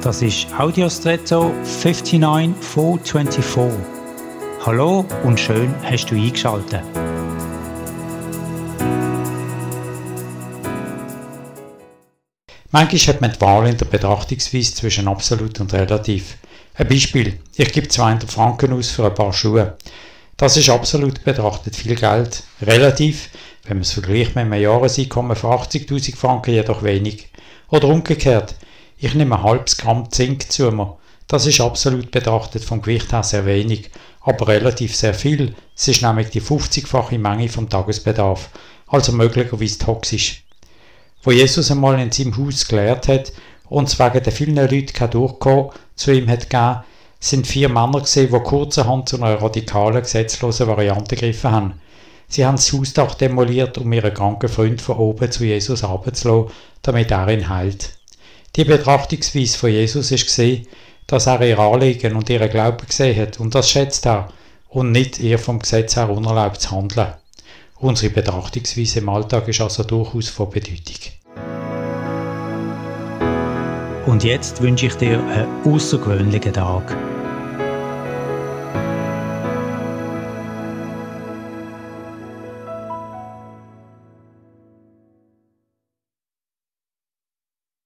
Das ist Audiostretto 59424. Hallo und schön hast du eingeschaltet. Manchmal hat man die Wahl in der Betrachtungsweise zwischen absolut und relativ. Ein Beispiel. Ich gebe 200 Franken aus für ein paar Schuhe. Das ist absolut betrachtet viel Geld. Relativ, wenn man es vergleicht mit einem Jahreseinkommen von 80.000 Franken, jedoch wenig. Oder umgekehrt. Ich nehme ein halbes Gramm Zink zu mir. Das ist absolut betrachtet vom Gewicht her sehr wenig, aber relativ sehr viel. Es ist nämlich die 50-fache Menge vom Tagesbedarf, also möglicherweise toxisch. Wo Jesus einmal in seinem Haus gelehrt hat und es wegen der vielen Leute kein Durchkommen zu ihm hat gegeben, sind vier Männer gesehen, die kurzerhand zu einer radikalen, gesetzlosen Variante gegriffen haben. Sie haben das Hausdach demoliert, um ihren kranken Freund von oben zu Jesus abzulassen, damit er ihn heilt. Die Betrachtungsweise von Jesus gesehen, dass er ihr Anliegen und ihren Glauben gesehen hat und das schätzt er und nicht ihr vom Gesetz her unerlaubt zu handeln. Unsere Betrachtungsweise im Alltag ist also durchaus von Bedeutung. Und jetzt wünsche ich dir einen außergewöhnlichen Tag.